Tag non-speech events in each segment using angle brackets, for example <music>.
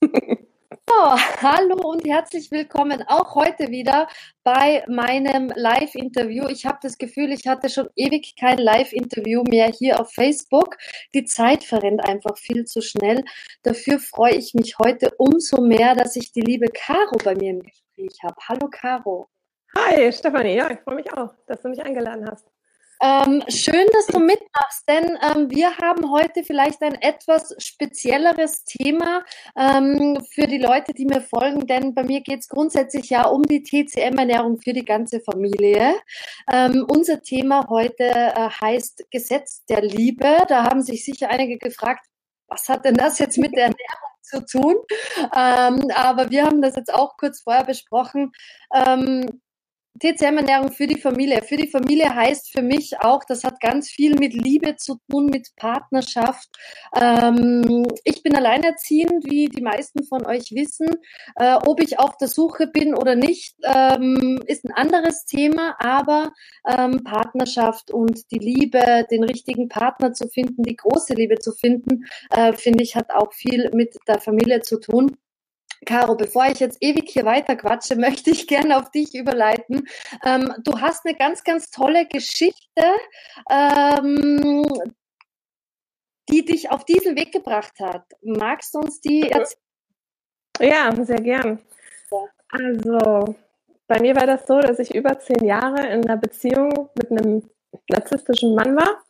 So, hallo und herzlich willkommen auch heute wieder bei meinem Live-Interview. Ich habe das Gefühl, ich hatte schon ewig kein Live-Interview mehr hier auf Facebook. Die Zeit verrennt einfach viel zu schnell. Dafür freue ich mich heute umso mehr, dass ich die liebe Caro bei mir im Gespräch habe. Hallo Caro. Hi Stefanie, ja, ich freue mich auch, dass du mich eingeladen hast. Ähm, schön, dass du mitmachst, denn ähm, wir haben heute vielleicht ein etwas spezielleres Thema ähm, für die Leute, die mir folgen, denn bei mir geht es grundsätzlich ja um die TCM-Ernährung für die ganze Familie. Ähm, unser Thema heute äh, heißt Gesetz der Liebe. Da haben sich sicher einige gefragt, was hat denn das jetzt mit der Ernährung zu tun? Ähm, aber wir haben das jetzt auch kurz vorher besprochen. TCM-Ernährung für die Familie. Für die Familie heißt für mich auch, das hat ganz viel mit Liebe zu tun, mit Partnerschaft. Ähm, ich bin alleinerziehend, wie die meisten von euch wissen. Äh, ob ich auf der Suche bin oder nicht, ähm, ist ein anderes Thema, aber ähm, Partnerschaft und die Liebe, den richtigen Partner zu finden, die große Liebe zu finden, äh, finde ich, hat auch viel mit der Familie zu tun. Caro, bevor ich jetzt ewig hier weiter quatsche, <laughs> möchte ich gerne auf dich überleiten. Ähm, du hast eine ganz, ganz tolle Geschichte, ähm, die dich auf diesen Weg gebracht hat. Magst du uns die erzählen? Ja, sehr gern. Also, bei mir war das so, dass ich über zehn Jahre in einer Beziehung mit einem narzisstischen Mann war.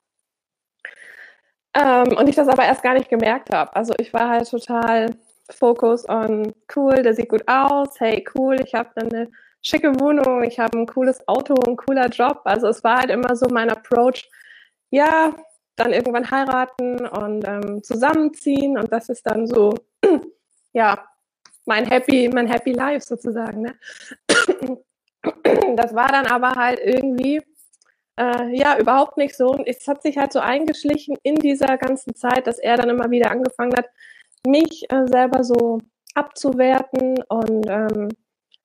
Ähm, und ich das aber erst gar nicht gemerkt habe. Also ich war halt total Fokus on cool, der sieht gut aus, hey cool, ich habe eine schicke Wohnung, ich habe ein cooles Auto, ein cooler Job. Also es war halt immer so mein Approach, ja, dann irgendwann heiraten und ähm, zusammenziehen und das ist dann so, <clears throat> ja, mein Happy, mein Happy Life sozusagen. Ne? <clears throat> Das war dann aber halt irgendwie äh, ja überhaupt nicht so. Und es hat sich halt so eingeschlichen in dieser ganzen Zeit, dass er dann immer wieder angefangen hat, mich äh, selber so abzuwerten und ähm,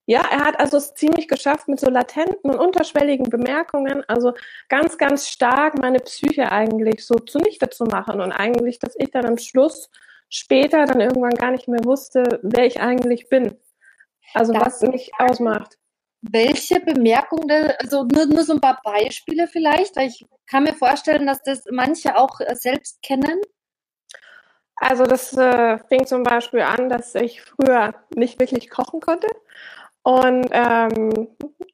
ja, er hat also es ziemlich geschafft mit so latenten und unterschwelligen Bemerkungen, also ganz, ganz stark meine Psyche eigentlich so zunichte zu machen und eigentlich, dass ich dann am Schluss später dann irgendwann gar nicht mehr wusste, wer ich eigentlich bin. Also das was mich ausmacht. Welche Bemerkungen, also nur, nur so ein paar Beispiele vielleicht, weil ich kann mir vorstellen, dass das manche auch äh, selbst kennen. Also das äh, fing zum Beispiel an, dass ich früher nicht wirklich kochen konnte und ähm,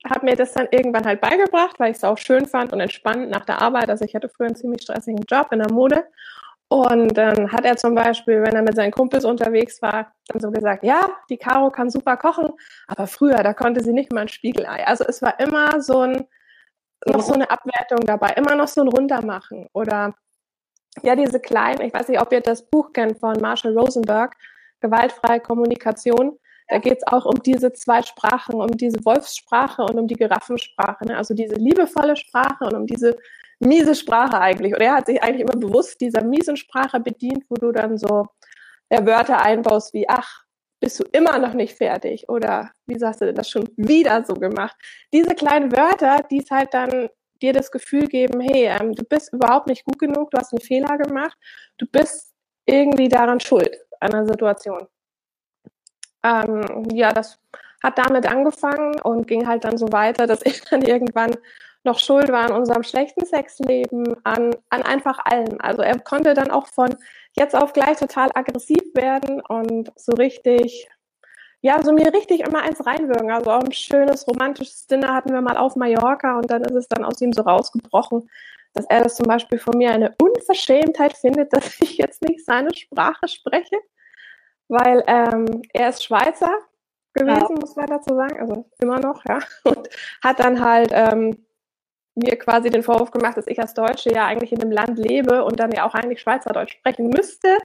habe mir das dann irgendwann halt beigebracht, weil ich es auch schön fand und entspannt nach der Arbeit. Also ich hatte früher einen ziemlich stressigen Job in der Mode und dann hat er zum Beispiel, wenn er mit seinen Kumpels unterwegs war, dann so gesagt, ja, die Caro kann super kochen, aber früher, da konnte sie nicht mal ein Spiegelei. Also es war immer so ein, noch so eine Abwertung dabei, immer noch so ein Runtermachen oder ja, diese kleinen, ich weiß nicht, ob ihr das Buch kennt von Marshall Rosenberg, Gewaltfreie Kommunikation. Da geht es auch um diese zwei Sprachen, um diese Wolfssprache und um die Giraffensprache. Ne? Also diese liebevolle Sprache und um diese miese Sprache eigentlich. Und er hat sich eigentlich immer bewusst dieser miesen Sprache bedient, wo du dann so ja, Wörter einbaust wie, ach, bist du immer noch nicht fertig? Oder wie sagst du denn das schon wieder so gemacht? Diese kleinen Wörter, die es halt dann dir das Gefühl geben, hey, ähm, du bist überhaupt nicht gut genug, du hast einen Fehler gemacht, du bist irgendwie daran schuld, an der Situation. Ähm, ja, das hat damit angefangen und ging halt dann so weiter, dass <laughs> ich dann irgendwann noch schuld war an unserem schlechten Sexleben, an, an einfach allem. Also er konnte dann auch von jetzt auf gleich total aggressiv werden und so richtig ja, so mir richtig immer eins reinwürgen. Also auch ein schönes romantisches Dinner hatten wir mal auf Mallorca und dann ist es dann aus ihm so rausgebrochen, dass er das zum Beispiel von mir eine Unverschämtheit findet, <laughs> dass ich jetzt nicht seine Sprache spreche, weil ähm, er ist Schweizer gewesen, ja. muss man dazu sagen, also immer noch, ja, <laughs> und hat dann halt ähm, mir quasi den Vorwurf gemacht, dass ich als Deutsche ja eigentlich in dem Land lebe und dann ja auch eigentlich Schweizerdeutsch sprechen müsste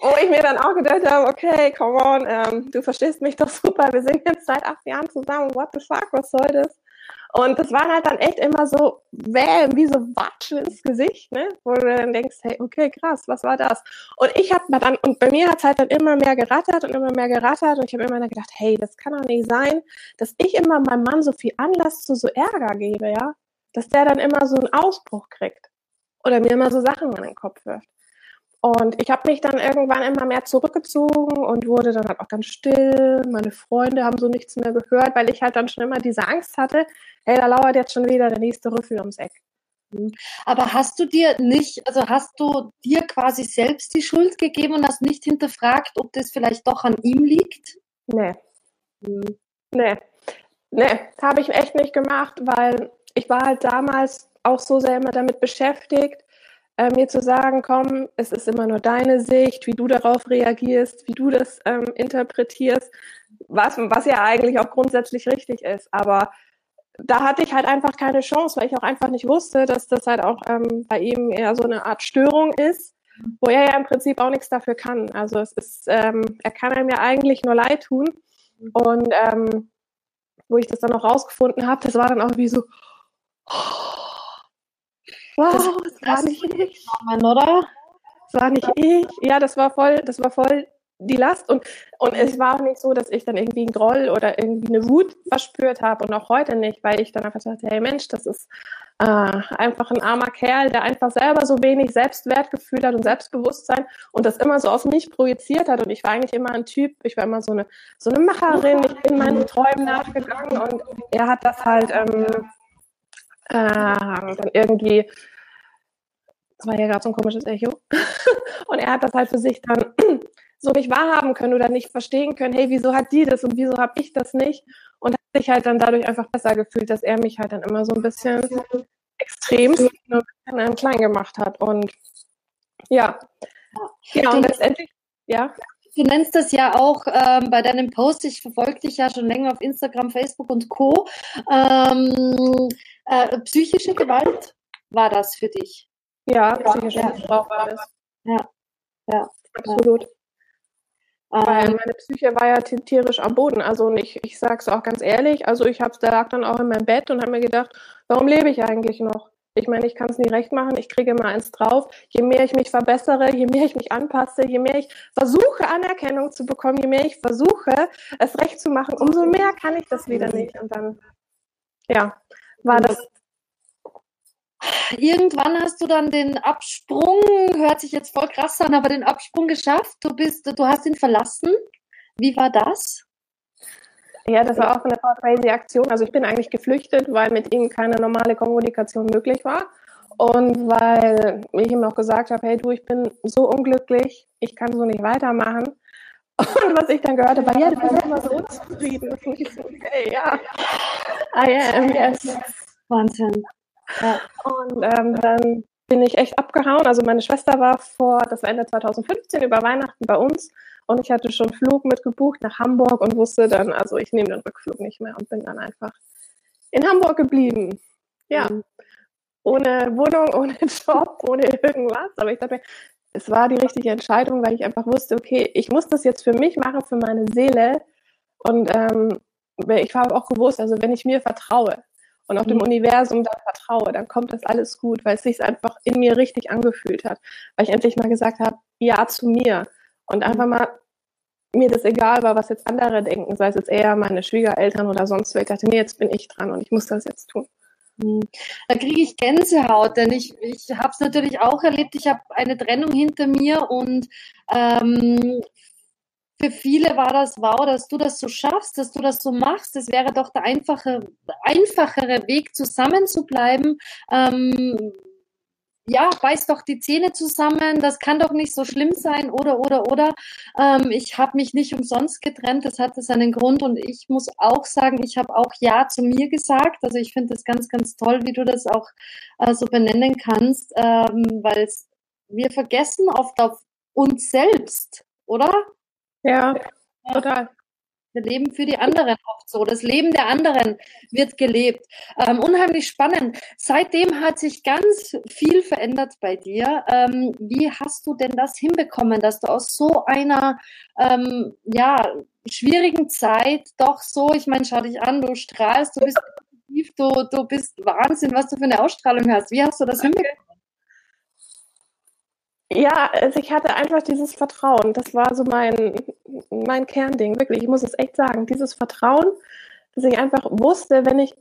wo ich mir dann auch gedacht habe, okay, come on, ähm, du verstehst mich doch super, wir sind jetzt seit acht Jahren zusammen, what the fuck, was soll das? Und das waren halt dann echt immer so, wäh, wie so Watschen ins Gesicht, ne? wo du dann denkst, hey, okay, krass, was war das? Und ich habe dann, und bei mir hat es halt dann immer mehr gerattert und immer mehr gerattert und ich habe immer gedacht, hey, das kann doch nicht sein, dass ich immer meinem Mann so viel Anlass zu so Ärger gebe, ja? Dass der dann immer so einen Ausbruch kriegt oder mir immer so Sachen in den Kopf wirft. Und ich habe mich dann irgendwann immer mehr zurückgezogen und wurde dann halt auch ganz still. Meine Freunde haben so nichts mehr gehört, weil ich halt dann schon immer diese Angst hatte, hey, da lauert jetzt schon wieder der nächste Rüffel ums Eck. Mhm. Aber hast du dir nicht, also hast du dir quasi selbst die Schuld gegeben und hast nicht hinterfragt, ob das vielleicht doch an ihm liegt? Nee. Mhm. Nee. Nee, habe ich echt nicht gemacht, weil ich war halt damals auch so sehr immer damit beschäftigt, äh, mir zu sagen, komm, es ist immer nur deine Sicht, wie du darauf reagierst, wie du das ähm, interpretierst, was, was ja eigentlich auch grundsätzlich richtig ist. Aber da hatte ich halt einfach keine Chance, weil ich auch einfach nicht wusste, dass das halt auch ähm, bei ihm eher so eine Art Störung ist, wo er ja im Prinzip auch nichts dafür kann. Also es ist, ähm, er kann einem ja eigentlich nur leid tun. Und ähm, wo ich das dann auch rausgefunden habe, das war dann auch wie so, wow, das, das war nicht ich. oder? Das war nicht ich. Ja, das war voll, das war voll die Last und, und es war auch nicht so, dass ich dann irgendwie einen Groll oder irgendwie eine Wut verspürt habe und auch heute nicht, weil ich dann einfach dachte, hey Mensch, das ist äh, einfach ein armer Kerl, der einfach selber so wenig Selbstwertgefühl hat und Selbstbewusstsein und das immer so auf mich projiziert hat und ich war eigentlich immer ein Typ, ich war immer so eine, so eine Macherin, ich bin meinen Träumen nachgegangen und er hat das halt ähm, äh, dann irgendwie das war ja gerade so ein komisches Echo. <laughs> und er hat das halt für sich dann <clears throat> so nicht wahrhaben können oder nicht verstehen können, hey, wieso hat die das und wieso habe ich das nicht? Und hat sich halt dann dadurch einfach besser gefühlt, dass er mich halt dann immer so ein bisschen extrem ein klein gemacht hat. Und ja, genau, und letztendlich, ja. Du nennst das ja auch ähm, bei deinem Post, ich verfolge dich ja schon länger auf Instagram, Facebook und Co. Ähm, äh, psychische Gewalt war das für dich? Ja, psychische Gewalt war das. Ja, ja. Absolut. Ja. Weil ähm. meine Psyche war ja tierisch am Boden. Also ich, ich sage es auch ganz ehrlich, also ich hab's, da lag dann auch in meinem Bett und habe mir gedacht, warum lebe ich eigentlich noch? Ich meine, ich kann es nie recht machen, ich kriege immer eins drauf. Je mehr ich mich verbessere, je mehr ich mich anpasse, je mehr ich versuche, Anerkennung zu bekommen, je mehr ich versuche, es recht zu machen, umso mehr kann ich das wieder nicht. Und dann, ja, war das irgendwann hast du dann den Absprung, hört sich jetzt voll krass an, aber den Absprung geschafft. Du bist, du hast ihn verlassen. Wie war das? Ja, das war auch eine crazy Aktion. Also ich bin eigentlich geflüchtet, weil mit ihm keine normale Kommunikation möglich war. Und weil ich ihm auch gesagt habe, hey du, ich bin so unglücklich, ich kann so nicht weitermachen. Und was ich dann gehört habe, war, ja, du bist immer so unzufrieden. Und ich so, <laughs> okay, ja, I am, yes. Wahnsinn. Ja. Und ähm, dann bin ich echt abgehauen. Also meine Schwester war vor, das war Ende 2015, über Weihnachten bei uns und ich hatte schon Flug mitgebucht nach Hamburg und wusste dann, also ich nehme den Rückflug nicht mehr und bin dann einfach in Hamburg geblieben. Ja. Mhm. Ohne Wohnung, <laughs> ohne Job, ohne irgendwas. Aber ich dachte mir, es war die richtige Entscheidung, weil ich einfach wusste, okay, ich muss das jetzt für mich machen, für meine Seele. Und ähm, ich habe auch gewusst, also wenn ich mir vertraue, und auch dem mhm. Universum da vertraue, dann kommt das alles gut, weil es sich einfach in mir richtig angefühlt hat. Weil ich endlich mal gesagt habe, ja zu mir. Und einfach mhm. mal mir das egal war, was jetzt andere denken, sei es jetzt eher meine Schwiegereltern oder sonst wer. Ich dachte, nee, jetzt bin ich dran und ich muss das jetzt tun. Mhm. Da kriege ich Gänsehaut, denn ich, ich habe es natürlich auch erlebt. Ich habe eine Trennung hinter mir und ähm, für viele war das wow, dass du das so schaffst, dass du das so machst. Es wäre doch der einfache, einfachere Weg, zusammen zu bleiben. Ähm, ja, beiß doch die Zähne zusammen, das kann doch nicht so schlimm sein, oder, oder, oder. Ähm, ich habe mich nicht umsonst getrennt, das hatte seinen Grund und ich muss auch sagen, ich habe auch Ja zu mir gesagt. Also ich finde das ganz, ganz toll, wie du das auch äh, so benennen kannst, ähm, weil wir vergessen oft auf uns selbst, oder? Ja, total. Wir leben für die anderen oft so. Das Leben der anderen wird gelebt. Ähm, unheimlich spannend. Seitdem hat sich ganz viel verändert bei dir. Ähm, wie hast du denn das hinbekommen, dass du aus so einer ähm, ja, schwierigen Zeit doch so, ich meine, schau dich an, du strahlst, du bist du, du bist Wahnsinn, was du für eine Ausstrahlung hast. Wie hast du das hinbekommen? Ja, also ich hatte einfach dieses Vertrauen. Das war so mein, mein Kernding, wirklich. Ich muss es echt sagen. Dieses Vertrauen, dass ich einfach wusste, wenn ich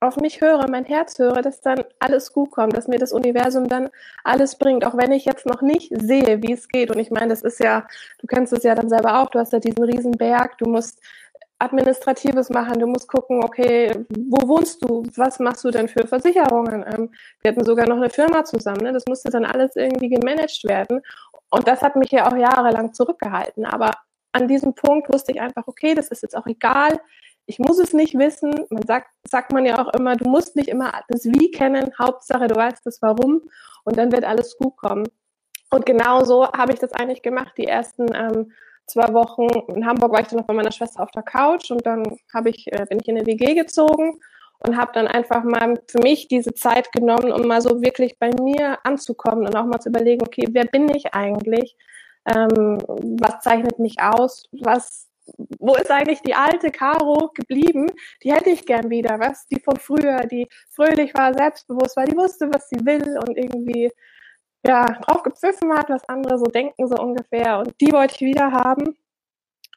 auf mich höre, mein Herz höre, dass dann alles gut kommt, dass mir das Universum dann alles bringt, auch wenn ich jetzt noch nicht sehe, wie es geht. Und ich meine, das ist ja, du kennst es ja dann selber auch, du hast ja diesen riesen Berg, du musst Administratives machen, du musst gucken, okay, wo wohnst du, was machst du denn für Versicherungen? Ähm, wir hatten sogar noch eine Firma zusammen, ne? das musste dann alles irgendwie gemanagt werden. Und das hat mich ja auch jahrelang zurückgehalten. Aber an diesem Punkt wusste ich einfach, okay, das ist jetzt auch egal, ich muss es nicht wissen. Man sagt, sagt man ja auch immer, du musst nicht immer das Wie kennen. Hauptsache, du weißt das Warum und dann wird alles gut kommen. Und genau so habe ich das eigentlich gemacht. Die ersten ähm, zwei Wochen in Hamburg war ich dann noch bei meiner Schwester auf der Couch und dann habe ich, äh, bin ich in eine WG gezogen und habe dann einfach mal für mich diese Zeit genommen, um mal so wirklich bei mir anzukommen und auch mal zu überlegen, okay, wer bin ich eigentlich? Ähm, was zeichnet mich aus? Was wo ist eigentlich die alte Caro geblieben? Die hätte ich gern wieder, was? Die von früher, die fröhlich war, selbstbewusst war, die wusste, was sie will und irgendwie, ja, drauf gepfiffen hat, was andere so denken, so ungefähr. Und die wollte ich wieder haben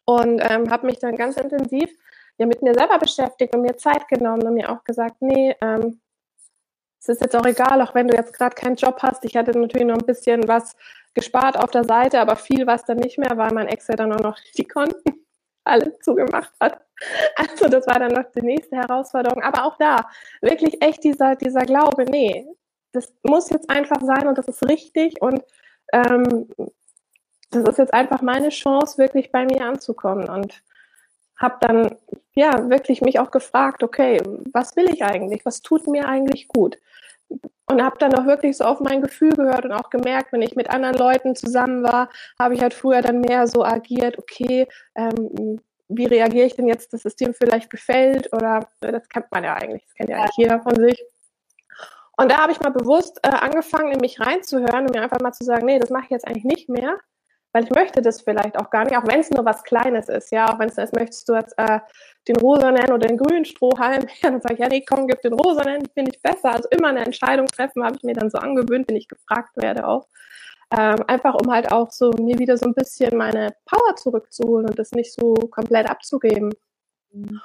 und ähm, habe mich dann ganz intensiv ja mit mir selber beschäftigt und mir Zeit genommen und mir auch gesagt, nee, ähm, es ist jetzt auch egal, auch wenn du jetzt gerade keinen Job hast. Ich hatte natürlich noch ein bisschen was gespart auf der Seite, aber viel war es dann nicht mehr, weil mein Ex ja dann auch noch die Konten <laughs> alles zugemacht hat. Also das war dann noch die nächste Herausforderung. Aber auch da wirklich echt dieser, dieser Glaube, nee, das muss jetzt einfach sein und das ist richtig und ähm, das ist jetzt einfach meine Chance, wirklich bei mir anzukommen und habe dann ja wirklich mich auch gefragt, okay, was will ich eigentlich? Was tut mir eigentlich gut? Und habe dann auch wirklich so auf mein Gefühl gehört und auch gemerkt, wenn ich mit anderen Leuten zusammen war, habe ich halt früher dann mehr so agiert, okay, ähm, wie reagiere ich denn jetzt, das System vielleicht gefällt oder äh, das kennt man ja eigentlich, das kennt ja eigentlich jeder von sich. Und da habe ich mal bewusst äh, angefangen, in mich reinzuhören und mir einfach mal zu sagen, nee, das mache ich jetzt eigentlich nicht mehr, weil ich möchte das vielleicht auch gar nicht, auch wenn es nur was Kleines ist, ja, auch wenn es ist, möchtest du jetzt äh, den rosanen oder den grünen Strohhalm, <laughs> ja, dann sage ich, ja, nee, komm, gib den rosanen, finde ich besser. Also immer eine Entscheidung treffen, habe ich mir dann so angewöhnt, wenn ich gefragt werde auch. Ähm, einfach um halt auch so mir wieder so ein bisschen meine Power zurückzuholen und das nicht so komplett abzugeben. Mhm.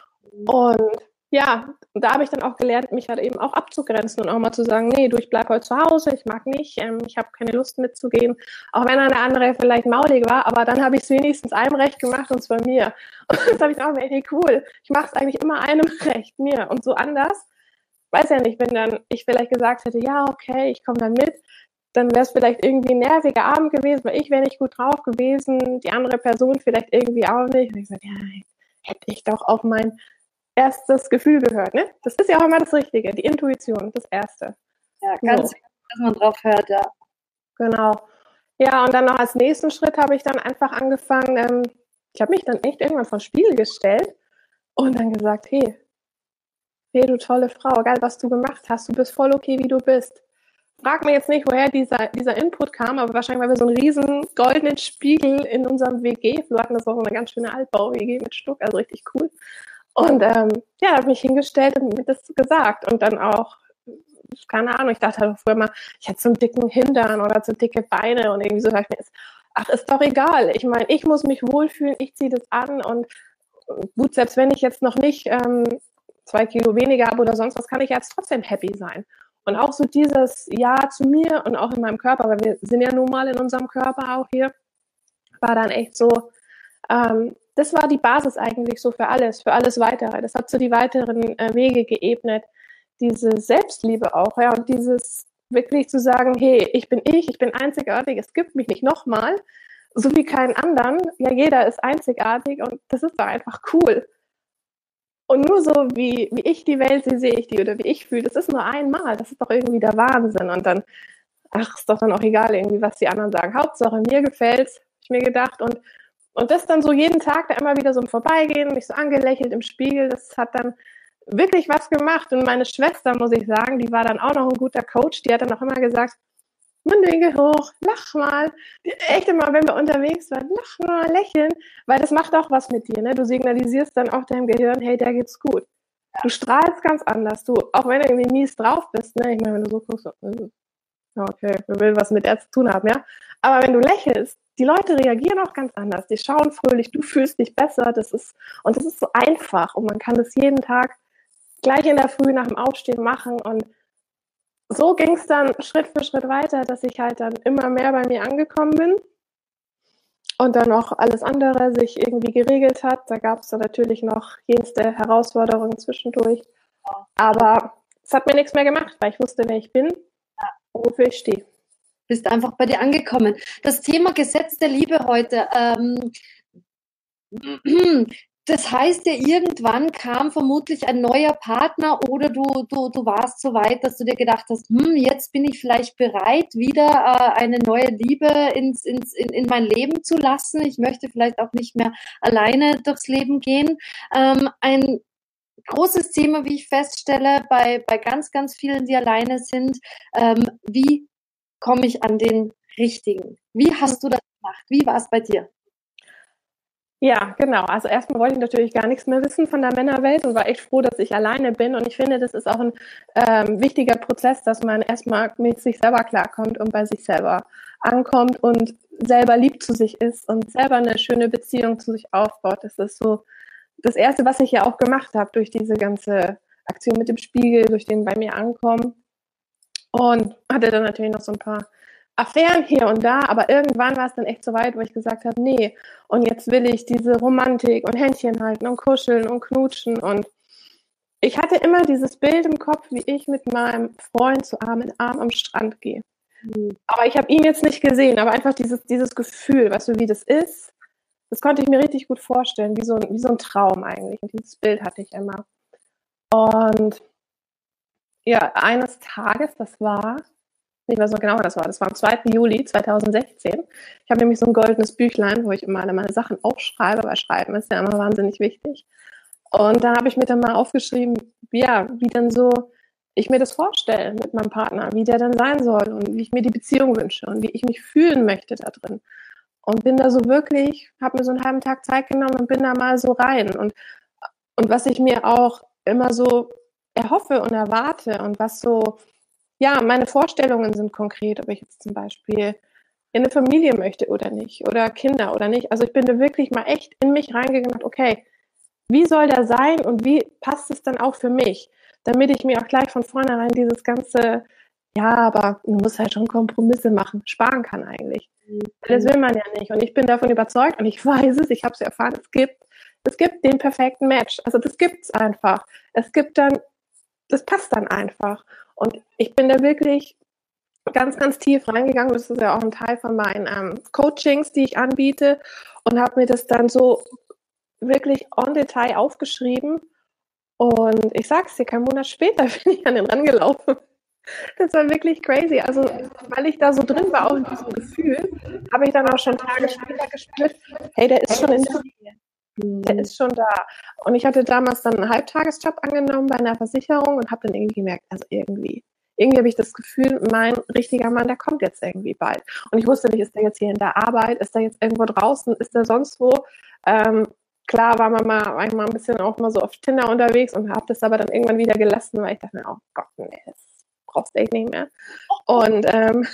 Und ja, da habe ich dann auch gelernt, mich halt eben auch abzugrenzen und auch mal zu sagen, nee, du, ich bleib heute zu Hause, ich mag nicht, ähm, ich habe keine Lust mitzugehen, auch wenn eine andere vielleicht maulig war, aber dann habe ich es wenigstens einem recht gemacht und zwar mir. <laughs> Und das habe ich auch mir, hey, cool, ich mache es eigentlich immer einem <laughs> recht, mir und so anders. Weiß ja nicht, wenn dann ich vielleicht gesagt hätte, ja, okay, ich komme dann mit, dann wäre es vielleicht irgendwie ein nerviger Abend gewesen, weil ich wäre nicht gut drauf gewesen, die andere Person vielleicht irgendwie auch nicht. Und ich sage, ja, hätte ich doch auf mein erstes Gefühl gehört. Ne? Das ist ja auch immer das Richtige, die Intuition, das Erste. Ja, ganz so. wichtig, dass man drauf hört, ja. Genau. Ja, und dann noch als nächsten Schritt habe ich dann einfach angefangen, ähm, ich habe mich dann echt irgendwann vor Spiel gestellt und dann gesagt, hey, hey, du tolle Frau, geil, was du gemacht hast, du bist voll okay, wie du bist. Frag mir jetzt nicht, woher dieser, dieser Input kam, aber wahrscheinlich, weil wir so einen riesen goldenen Spiegel in unserem WG, wir hatten das auch eine ganz schöne Altbau-WG mit Stuck, also richtig cool. Und ähm, ja, habe mich hingestellt und mir das gesagt. Und dann auch, keine Ahnung, ich dachte halt früher mal, ich hätte so einen dicken Hintern oder so dicke Beine und irgendwie so dachte ich mir, ach, ist doch egal. Ich meine, ich muss mich wohlfühlen, ich ziehe das an und gut, selbst wenn ich jetzt noch nicht ähm, zwei Kilo weniger habe oder sonst was, kann ich jetzt trotzdem happy sein. Und auch so dieses Ja zu mir und auch in meinem Körper, weil wir sind ja nun mal in unserem Körper auch hier, war dann echt so, ähm, das war die Basis eigentlich so für alles, für alles Weitere. Das hat so die weiteren äh, Wege geebnet. Diese Selbstliebe auch, ja, und dieses wirklich zu sagen, hey, ich bin ich, ich bin einzigartig, es gibt mich nicht nochmal, so wie keinen anderen. Ja, jeder ist einzigartig und das ist doch einfach cool. Und nur so, wie, wie ich die Welt sehe, sehe ich die oder wie ich fühle, das ist nur einmal. Das ist doch irgendwie der Wahnsinn. Und dann, ach, ist doch dann auch egal irgendwie, was die anderen sagen. Hauptsache, mir gefällt's, hab ich mir gedacht. Und und das dann so jeden Tag da immer wieder so im Vorbeigehen, mich so angelächelt im Spiegel, das hat dann wirklich was gemacht. Und meine Schwester, muss ich sagen, die war dann auch noch ein guter Coach, die hat dann auch immer gesagt, Mundwinkel hoch, lach mal. Echt immer, wenn wir unterwegs waren, lach mal, lächeln, weil das macht auch was mit dir. Ne? Du signalisierst dann auch deinem Gehirn, hey, der geht's gut. Du strahlst ganz anders. Du, auch wenn du irgendwie mies drauf bist, ne? Ich meine, wenn du so guckst, hm, okay, wir will was mit der zu tun haben, ja. Aber wenn du lächelst, die Leute reagieren auch ganz anders. Die schauen fröhlich, du fühlst dich besser. Das ist, und das ist so einfach und man kann das jeden Tag gleich in der Früh nach dem Aufstehen machen. Und so ging es dann Schritt für Schritt weiter, dass ich halt dann immer mehr bei mir angekommen bin und dann auch alles andere sich irgendwie geregelt hat. Da gab es dann natürlich noch jenste Herausforderungen zwischendurch. Aber es hat mir nichts mehr gemacht, weil ich wusste, wer ich bin und wofür ich stehe. Bist einfach bei dir angekommen. Das Thema Gesetz der Liebe heute. Ähm, <clears throat> das heißt ja, irgendwann kam vermutlich ein neuer Partner oder du, du, du warst so weit, dass du dir gedacht hast, hm, jetzt bin ich vielleicht bereit, wieder äh, eine neue Liebe ins, ins, in, in mein Leben zu lassen. Ich möchte vielleicht auch nicht mehr alleine durchs Leben gehen. Ähm, ein großes Thema, wie ich feststelle, bei, bei ganz, ganz vielen, die alleine sind, ähm, wie komme ich an den richtigen? Wie hast du das gemacht? Wie war es bei dir? Ja, genau. Also erstmal wollte ich natürlich gar nichts mehr wissen von der Männerwelt und war echt froh, dass ich alleine bin. Und ich finde, das ist auch ein ähm, wichtiger Prozess, dass man erstmal mit sich selber klarkommt und bei sich selber ankommt und selber lieb zu sich ist und selber eine schöne Beziehung zu sich aufbaut. Das ist so das Erste, was ich ja auch gemacht habe durch diese ganze Aktion mit dem Spiegel, durch den bei mir ankommen. Und hatte dann natürlich noch so ein paar Affären hier und da, aber irgendwann war es dann echt so weit, wo ich gesagt habe, nee, und jetzt will ich diese Romantik und Händchen halten und kuscheln und knutschen und ich hatte immer dieses Bild im Kopf, wie ich mit meinem Freund so Arm in Arm am Strand gehe. Mhm. Aber ich habe ihn jetzt nicht gesehen, aber einfach dieses, dieses Gefühl, weißt du, wie das ist, das konnte ich mir richtig gut vorstellen, wie so, wie so ein Traum eigentlich. Und dieses Bild hatte ich immer. Und ja, eines Tages, das war ich weiß noch genau, was das war. Das war am 2. Juli 2016. Ich habe nämlich so ein goldenes Büchlein, wo ich immer alle meine Sachen aufschreibe, weil Schreiben ist ja immer wahnsinnig wichtig. Und da habe ich mir dann mal aufgeschrieben, ja, wie denn so ich mir das vorstelle mit meinem Partner, wie der dann sein soll und wie ich mir die Beziehung wünsche und wie ich mich fühlen möchte da drin. Und bin da so wirklich, habe mir so einen halben Tag Zeit genommen und bin da mal so rein. Und, und was ich mir auch immer so erhoffe und erwarte und was so ja, meine Vorstellungen sind konkret, ob ich jetzt zum Beispiel in eine Familie möchte oder nicht oder Kinder oder nicht. Also ich bin da wirklich mal echt in mich reingegangen und okay, wie soll der sein und wie passt es dann auch für mich, damit ich mir auch gleich von vornherein dieses ganze, ja, aber man muss halt schon Kompromisse machen, sparen kann eigentlich. Mhm. Das will man ja nicht. Und ich bin davon überzeugt und ich <laughs> weiß es, ich habe es erfahren, es gibt, es gibt den perfekten Match. Also das gibt es einfach. Es gibt dann, das passt dann einfach. Und ich bin da wirklich ganz, ganz tief reingegangen. Das ist ja auch ein Teil von meinen ähm, Coachings, die ich anbiete. Und habe mir das dann so wirklich on Detail aufgeschrieben. Und ich sag's dir, kein Monat später <laughs> bin ich an den rangelaufen. Das war wirklich crazy. Also, weil ich da so drin war, auch in diesem Gefühl, habe ich dann auch schon Tage später gespürt, hey, der ist schon in der Der ist schon da. Und ich hatte damals dann einen Halbtagesjob angenommen bei einer Versicherung und habe dann irgendwie gemerkt, also irgendwie, irgendwie habe ich das Gefühl, mein richtiger Mann, der kommt jetzt irgendwie bald. Und ich wusste nicht, ist der jetzt hier in der Arbeit, ist der jetzt irgendwo draußen, ist der sonst wo? Ähm, klar war man mal manchmal ein bisschen auch mal so auf Tinder unterwegs und habe das aber dann irgendwann wieder gelassen, weil ich dachte mir, oh Gott, nee, das brauchst du echt nicht mehr. Und, ähm,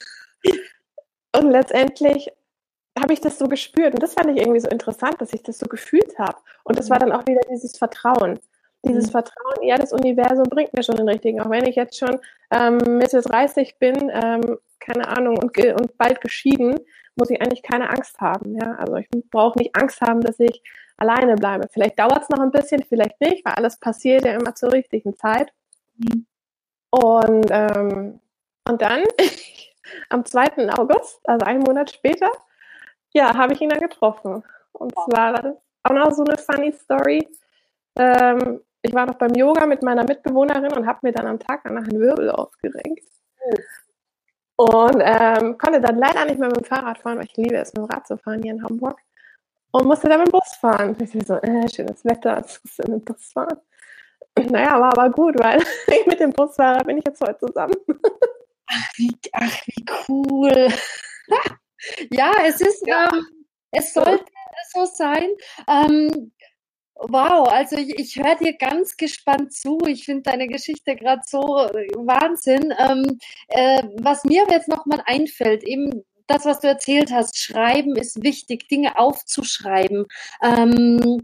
<laughs> und letztendlich habe ich das so gespürt. Und das fand ich irgendwie so interessant, dass ich das so gefühlt habe. Und das war dann auch wieder dieses Vertrauen. Dieses mhm. Vertrauen, ja, das Universum bringt mir schon den richtigen. Auch wenn ich jetzt schon ähm, Mitte 30 bin, ähm, keine Ahnung, und, und bald geschieden, muss ich eigentlich keine Angst haben. Ja? Also ich brauche nicht Angst haben, dass ich alleine bleibe. Vielleicht dauert es noch ein bisschen, vielleicht nicht, weil alles passiert ja immer zur richtigen Zeit. Mhm. Und, ähm, und dann <laughs> am 2. August, also einen Monat später, ja, habe ich ihn dann getroffen. Und zwar war das auch noch so eine funny Story. Ähm, ich war noch beim Yoga mit meiner Mitbewohnerin und habe mir dann am Tag danach einen Wirbel ausgerenkt. Und ähm, konnte dann leider nicht mehr mit dem Fahrrad fahren, weil ich liebe es, mit dem Rad zu fahren hier in Hamburg. Und musste dann mit dem Bus fahren. Ich so, äh, schönes Wetter, jetzt musst du mit dem Bus fahren. <clears throat> Naja, war aber gut, weil <laughs> mit dem Busfahrer bin ich jetzt heute zusammen. Ach, wie, ach, wie cool. <laughs> Ja, es ist, ja. Ähm, es sollte so sein. Ähm, wow, also ich, ich höre dir ganz gespannt zu. Ich finde deine Geschichte gerade so Wahnsinn. Ähm, äh, was mir jetzt nochmal einfällt, eben das, was du erzählt hast, Schreiben ist wichtig, Dinge aufzuschreiben. Ähm,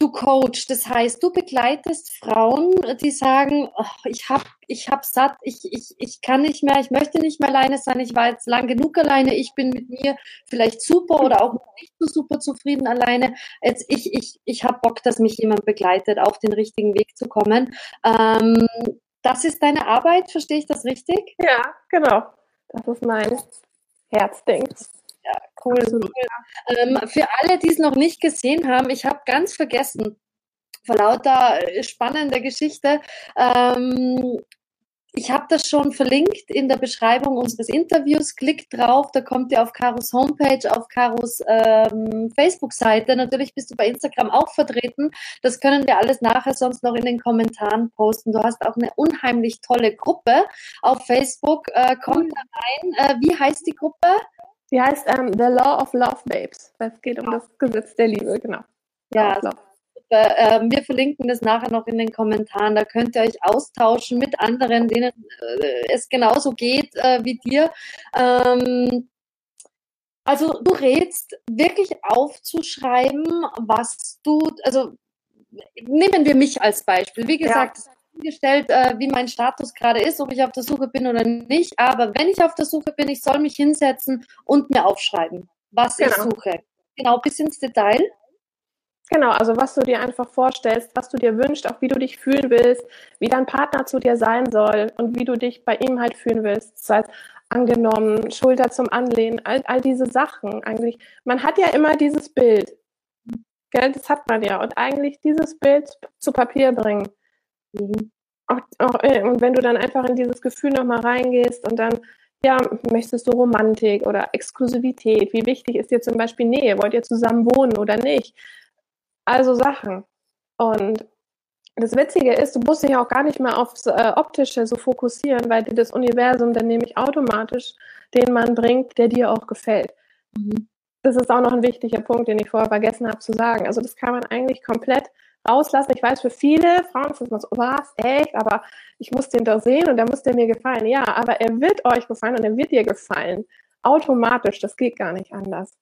du coach, das heißt, du begleitest Frauen, die sagen, oh, ich habe ich hab satt, ich, ich, ich kann nicht mehr, ich möchte nicht mehr alleine sein, ich war jetzt lang genug alleine, ich bin mit mir vielleicht super oder auch nicht so super zufrieden alleine. Jetzt ich, ich, ich habe Bock, dass mich jemand begleitet, auf den richtigen Weg zu kommen. Ähm, das ist deine Arbeit, verstehe ich das richtig? Ja, genau. Das ist mein Herzding. Ja, cool. cool. Ähm, für alle, die es noch nicht gesehen haben, ich habe ganz vergessen, vor lauter äh, spannender Geschichte, ähm, ich habe das schon verlinkt in der Beschreibung unseres Interviews. Klickt drauf, da kommt ihr auf Karos Homepage, auf Karos ähm, Facebook-Seite. Natürlich bist du bei Instagram auch vertreten. Das können wir alles nachher sonst noch in den Kommentaren posten. Du hast auch eine unheimlich tolle Gruppe auf Facebook. Äh, kommt da rein. Äh, wie heißt die Gruppe? Die heißt ähm, The Law of Love Babes. Es geht um das Gesetz der Liebe, genau. Ja, äh, wir verlinken das nachher noch in den Kommentaren. Da könnt ihr euch austauschen mit anderen, denen äh, es genauso geht äh, wie dir. Ähm, also du rätst wirklich aufzuschreiben, was du, also nehmen wir mich als Beispiel. Wie gesagt, ja gestellt, äh, wie mein Status gerade ist, ob ich auf der Suche bin oder nicht. Aber wenn ich auf der Suche bin, ich soll mich hinsetzen und mir aufschreiben, was genau. ich suche. Genau, bis ins Detail. Genau, also was du dir einfach vorstellst, was du dir wünschst, auch wie du dich fühlen willst, wie dein Partner zu dir sein soll und wie du dich bei ihm halt fühlen willst. Das heißt, angenommen, Schulter zum Anlehnen, all, all diese Sachen eigentlich. Man hat ja immer dieses Bild. Gell? Das hat man ja. Und eigentlich dieses Bild zu Papier bringen. Mhm. Auch, auch, äh, und wenn du dann einfach in dieses Gefühl nochmal reingehst und dann ja, möchtest du Romantik oder Exklusivität? Wie wichtig ist dir zum Beispiel Nähe? Wollt ihr zusammen wohnen oder nicht? Also Sachen. Und das Witzige ist, du musst dich auch gar nicht mehr aufs äh, Optische so fokussieren, weil dir das Universum dann nämlich automatisch den Mann bringt, der dir auch gefällt. Mhm. Das ist auch noch ein wichtiger Punkt, den ich vorher vergessen habe zu sagen. Also das kann man eigentlich komplett rauslassen. Ich weiß, für viele Frauen ist das so, was, echt, aber ich muss den doch sehen und der muss der mir gefallen. Ja, aber er wird euch gefallen und er wird dir gefallen. Automatisch, das geht gar nicht anders.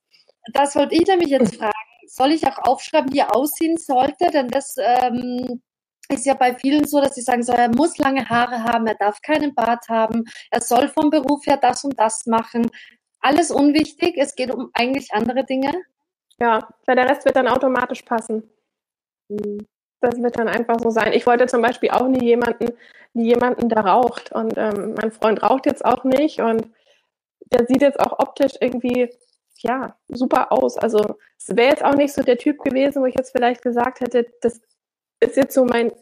Das wollte ich nämlich jetzt fragen soll ich auch aufschreiben, wie er aussehen sollte? Denn das ähm, ist ja bei vielen so, dass sie sagen, so, er muss lange Haare haben, er darf keinen Bart haben, er soll vom Beruf her das und das machen. Alles unwichtig, es geht um eigentlich andere Dinge. Ja, weil der Rest wird dann automatisch passen. Das wird dann einfach so sein. Ich wollte zum Beispiel auch nie jemanden, nie jemanden, der raucht. Und ähm, mein Freund raucht jetzt auch nicht und der sieht jetzt auch optisch irgendwie ja, super aus. Also es wäre jetzt auch nicht so der Typ gewesen, wo ich jetzt vielleicht gesagt hätte, das ist jetzt so mein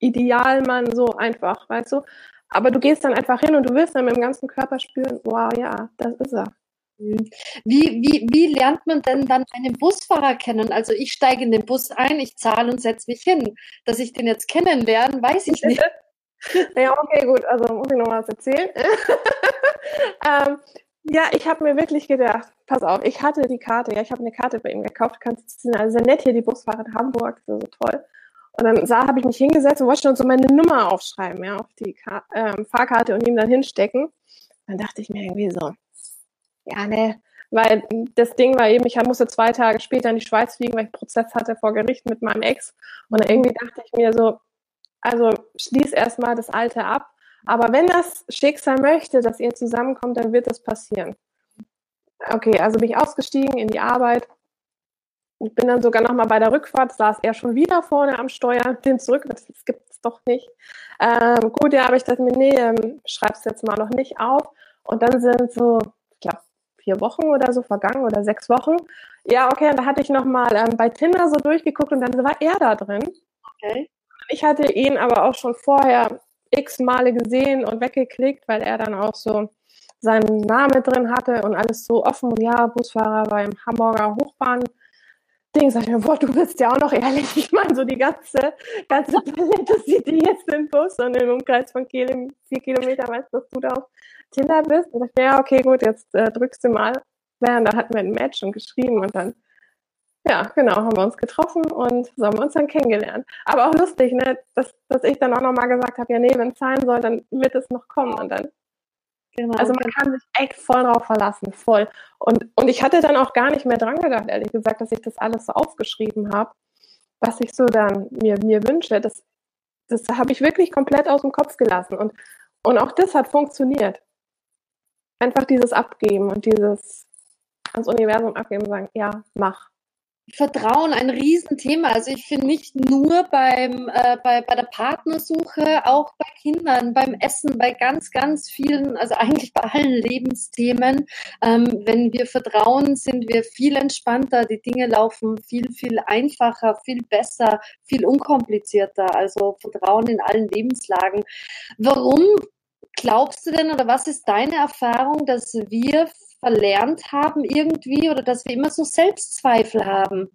Idealmann, so einfach, weißt du? Aber du gehst dann einfach hin und du wirst dann mit dem ganzen Körper spüren, wow, ja, das ist er. Wie, wie, wie lernt man denn dann einen Busfahrer kennen? Also ich steige in den Bus ein, ich zahle und setze mich hin. Dass ich den jetzt kennenlerne, weiß ich nicht. <laughs> <laughs> Ja, okay, gut. Also muss ich noch was erzählen. <laughs> ähm, ja, ich habe mir wirklich gedacht, pass auf, ich hatte die Karte, ja, ich habe eine Karte bei ihm gekauft, kannst du also sehr nett hier, die Busfahrer in Hamburg, das ist so toll. Und dann habe ich mich hingesetzt und wollte schon so meine Nummer aufschreiben, ja, auf die Ka ähm, Fahrkarte und ihm dann hinstecken. Dann dachte ich mir irgendwie so, ja, ne, weil das Ding war eben, ich musste zwei Tage später in die Schweiz fliegen, weil ich Prozess hatte vor Gericht mit meinem Ex. Und dann irgendwie dachte ich mir so, also schließ erstmal das Alte ab aber wenn das Schicksal möchte, dass ihr zusammenkommt, dann wird das passieren. Okay, also bin ich ausgestiegen in die Arbeit. Ich bin dann sogar nochmal bei der Rückfahrt, saß er schon wieder vorne am Steuer, den zurück, das gibt es doch nicht. Ähm, gut, ja, aber ich dachte mir, nee, ähm, schreib's jetzt mal noch nicht auf. Und dann sind so, ich glaube, vier Wochen oder so vergangen oder sechs Wochen. Ja, okay, und da hatte ich nochmal ähm, bei Tinder so durchgeguckt und dann war er da drin. Okay. Ich hatte ihn aber auch schon vorher x Male gesehen und weggeklickt, weil er dann auch so seinen Namen drin hatte und alles so offen. Und ja, Busfahrer beim Hamburger Hochbahn. Ding, sag ich mir, boah, du bist ja auch noch ehrlich. Ich meine, so die ganze, ganze Palette sieht die jetzt im Bus und im Umkreis von vier Kilometer weißt, dass du da auf Tinder bist. Und ich dachte, ja, okay, gut, jetzt äh, drückst du mal. Ja, und dann hatten wir ein Match und geschrieben und dann ja, genau, haben wir uns getroffen und so haben wir uns dann kennengelernt. Aber auch lustig, ne, dass, dass ich dann auch nochmal gesagt habe, ja, nee, wenn es sein soll, dann wird es noch kommen und dann. Genau. Also man kann sich echt voll drauf verlassen, voll. Und, und ich hatte dann auch gar nicht mehr dran gedacht, ehrlich gesagt, dass ich das alles so aufgeschrieben habe. was ich so dann mir, mir wünsche, das, das habe ich wirklich komplett aus dem Kopf gelassen. Und, und auch das hat funktioniert. Einfach dieses Abgeben und dieses ans Universum abgeben und sagen, ja, mach. Vertrauen ein Riesenthema. Also ich finde nicht nur beim, äh, bei, bei der Partnersuche, auch bei Kindern, beim Essen, bei ganz, ganz vielen, also eigentlich bei allen Lebensthemen. Ähm, wenn wir vertrauen, sind wir viel entspannter. Die Dinge laufen viel, viel einfacher, viel besser, viel unkomplizierter. Also Vertrauen in allen Lebenslagen. Warum glaubst du denn oder was ist deine Erfahrung, dass wir verlernt haben irgendwie oder dass wir immer so Selbstzweifel haben.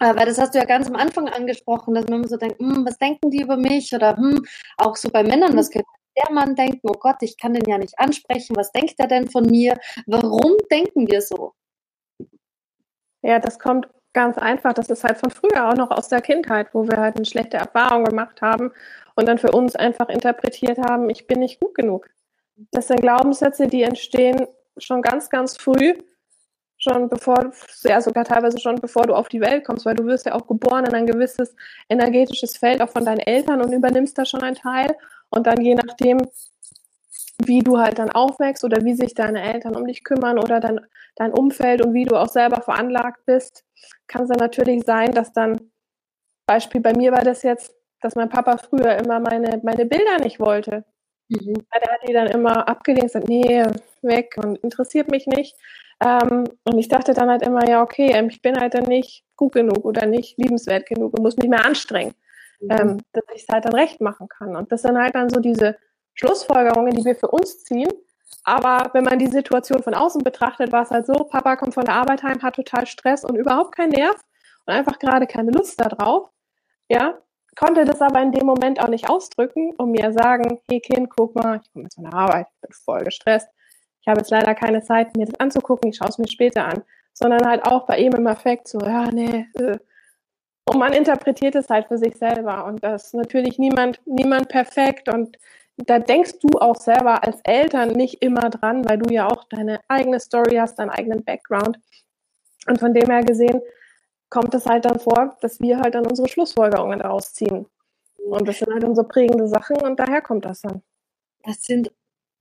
Äh, weil das hast du ja ganz am Anfang angesprochen, dass man immer so denkt, hm, was denken die über mich? Oder hm, auch so bei Männern, was könnte der Mann denken? Oh Gott, ich kann den ja nicht ansprechen. Was denkt er denn von mir? Warum denken wir so? Ja, das kommt ganz einfach. Das ist halt von früher auch noch aus der Kindheit, wo wir halt eine schlechte Erfahrung gemacht haben und dann für uns einfach interpretiert haben, ich bin nicht gut genug. Das sind Glaubenssätze, die entstehen schon ganz, ganz früh, schon bevor, ja sogar teilweise schon bevor du auf die Welt kommst, weil du wirst ja auch geboren in ein gewisses energetisches Feld auch von deinen Eltern und übernimmst da schon einen Teil. Und dann je nachdem, wie du halt dann aufwächst oder wie sich deine Eltern um dich kümmern oder dein, dein Umfeld und wie du auch selber veranlagt bist, kann es dann natürlich sein, dass dann, Beispiel bei mir war das jetzt, dass mein Papa früher immer meine, meine Bilder nicht wollte. Mhm. Der hat die dann immer abgelehnt, gesagt, nee, weg und interessiert mich nicht. Ähm, und ich dachte dann halt immer, ja, okay, ähm, ich bin halt dann nicht gut genug oder nicht liebenswert genug und muss mich mehr anstrengen, mhm. ähm, dass ich es halt dann recht machen kann. Und das sind halt dann so diese Schlussfolgerungen, die wir für uns ziehen. Aber wenn man die Situation von außen betrachtet, war es halt so, Papa kommt von der Arbeit heim, hat total Stress und überhaupt keinen Nerv und einfach gerade keine Lust darauf. Ja, konnte das aber in dem Moment auch nicht ausdrücken und mir sagen, hey Kind, guck mal, ich komme jetzt von der Arbeit, ich bin voll gestresst. Ich habe jetzt leider keine Zeit, mir das anzugucken, ich schaue es mir später an. Sondern halt auch bei ihm im Affekt so, ja, nee. Äh. Und man interpretiert es halt für sich selber. Und das ist natürlich niemand, niemand perfekt. Und da denkst du auch selber als Eltern nicht immer dran, weil du ja auch deine eigene Story hast, deinen eigenen Background. Und von dem her gesehen, kommt es halt dann vor, dass wir halt dann unsere Schlussfolgerungen daraus ziehen. Und das sind halt unsere prägende Sachen und daher kommt das dann. Das sind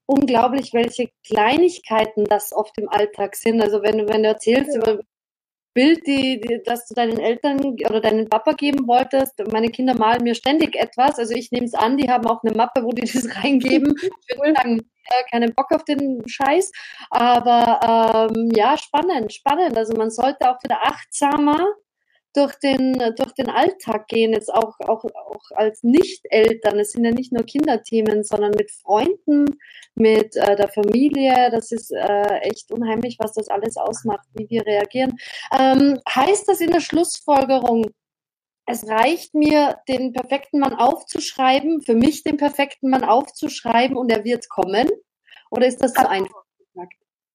unglaublich, welche Kleinigkeiten das oft im Alltag sind. Also wenn, wenn du erzählst über Bild, die, die, das du deinen Eltern oder deinen Papa geben wolltest. Meine Kinder malen mir ständig etwas. Also ich nehme es an, die haben auch eine Mappe, wo die das <laughs> reingeben. <laughs> Ich würde sagen, äh, keinen Bock auf den Scheiß. Aber ähm, ja, spannend, spannend. Also man sollte auch wieder achtsamer durch den, durch den Alltag gehen, jetzt auch, auch, auch als Nicht-Eltern. Es sind ja nicht nur Kinderthemen, sondern mit Freunden, mit äh, der Familie. Das ist äh, echt unheimlich, was das alles ausmacht, wie wir reagieren. Ähm, heißt das in der Schlussfolgerung, es reicht mir, den perfekten Mann aufzuschreiben, für mich den perfekten Mann aufzuschreiben und er wird kommen? Oder ist das zu einfach?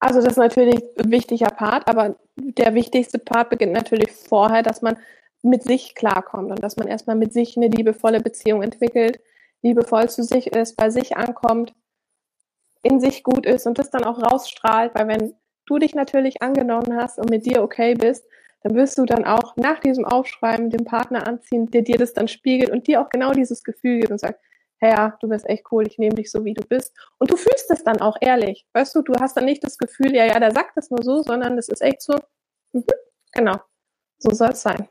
Also das ist natürlich ein wichtiger Part, aber der wichtigste Part beginnt natürlich vorher, dass man mit sich klarkommt und dass man erstmal mit sich eine liebevolle Beziehung entwickelt, liebevoll zu sich ist, bei sich ankommt, in sich gut ist und das dann auch rausstrahlt, weil wenn du dich natürlich angenommen hast und mit dir okay bist, dann wirst du dann auch nach diesem Aufschreiben den Partner anziehen, der dir das dann spiegelt und dir auch genau dieses Gefühl gibt und sagt, hey, ja, du bist echt cool, ich nehme dich so, wie du bist. Und du fühlst es dann auch ehrlich. Weißt du, du hast dann nicht das Gefühl, ja, ja, der sagt das nur so, sondern es ist echt so, mhm, genau, so soll es sein.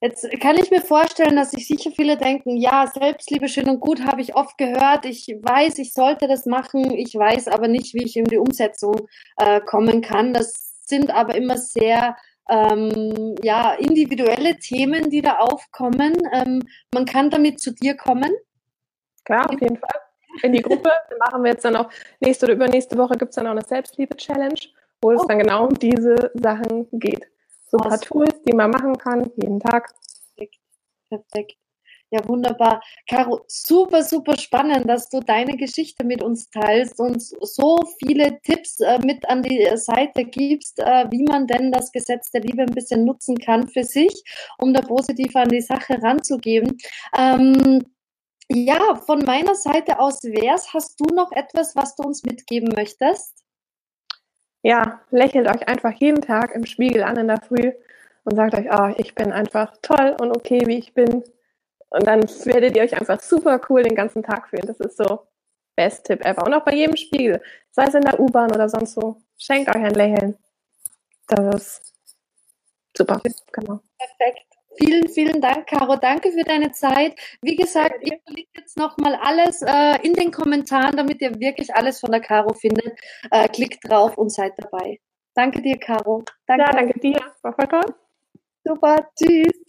Jetzt kann ich mir vorstellen, dass sich sicher viele denken, ja, Selbstliebe schön und gut habe ich oft gehört. Ich weiß, ich sollte das machen. Ich weiß aber nicht, wie ich in die Umsetzung äh, kommen kann. Das sind aber immer sehr ähm, ja, individuelle Themen, die da aufkommen. Ähm, man kann damit zu dir kommen. Klar, auf jeden Fall. In die Gruppe <laughs> machen wir jetzt dann auch nächste oder übernächste Woche gibt es dann auch eine Selbstliebe-Challenge, wo es oh. dann genau um diese Sachen geht. So ein paar Tools, die man machen kann, jeden Tag. Perfekt. Perfekt. Ja, wunderbar. Caro, super, super spannend, dass du deine Geschichte mit uns teilst und so viele Tipps äh, mit an die Seite gibst, äh, wie man denn das Gesetz der Liebe ein bisschen nutzen kann für sich, um da positiv an die Sache ranzugeben. Ähm, ja, von meiner Seite aus wär's. Hast du noch etwas, was du uns mitgeben möchtest? Ja, lächelt euch einfach jeden Tag im Spiegel an in der Früh und sagt euch, oh, ich bin einfach toll und okay, wie ich bin. Und dann werdet ihr euch einfach super cool den ganzen Tag fühlen. Das ist so Best Tipp ever. Und auch bei jedem Spiegel, sei es in der U-Bahn oder sonst so, schenkt euch ein Lächeln. Das ist super. Genau. Perfekt. Vielen, vielen Dank, Caro. Danke für deine Zeit. Wie gesagt, ich verlinke jetzt nochmal alles äh, in den Kommentaren, damit ihr wirklich alles von der Caro findet. Äh, klickt drauf und seid dabei. Danke dir, Caro. Danke. Ja, danke dir. War voll toll. Super. Tschüss.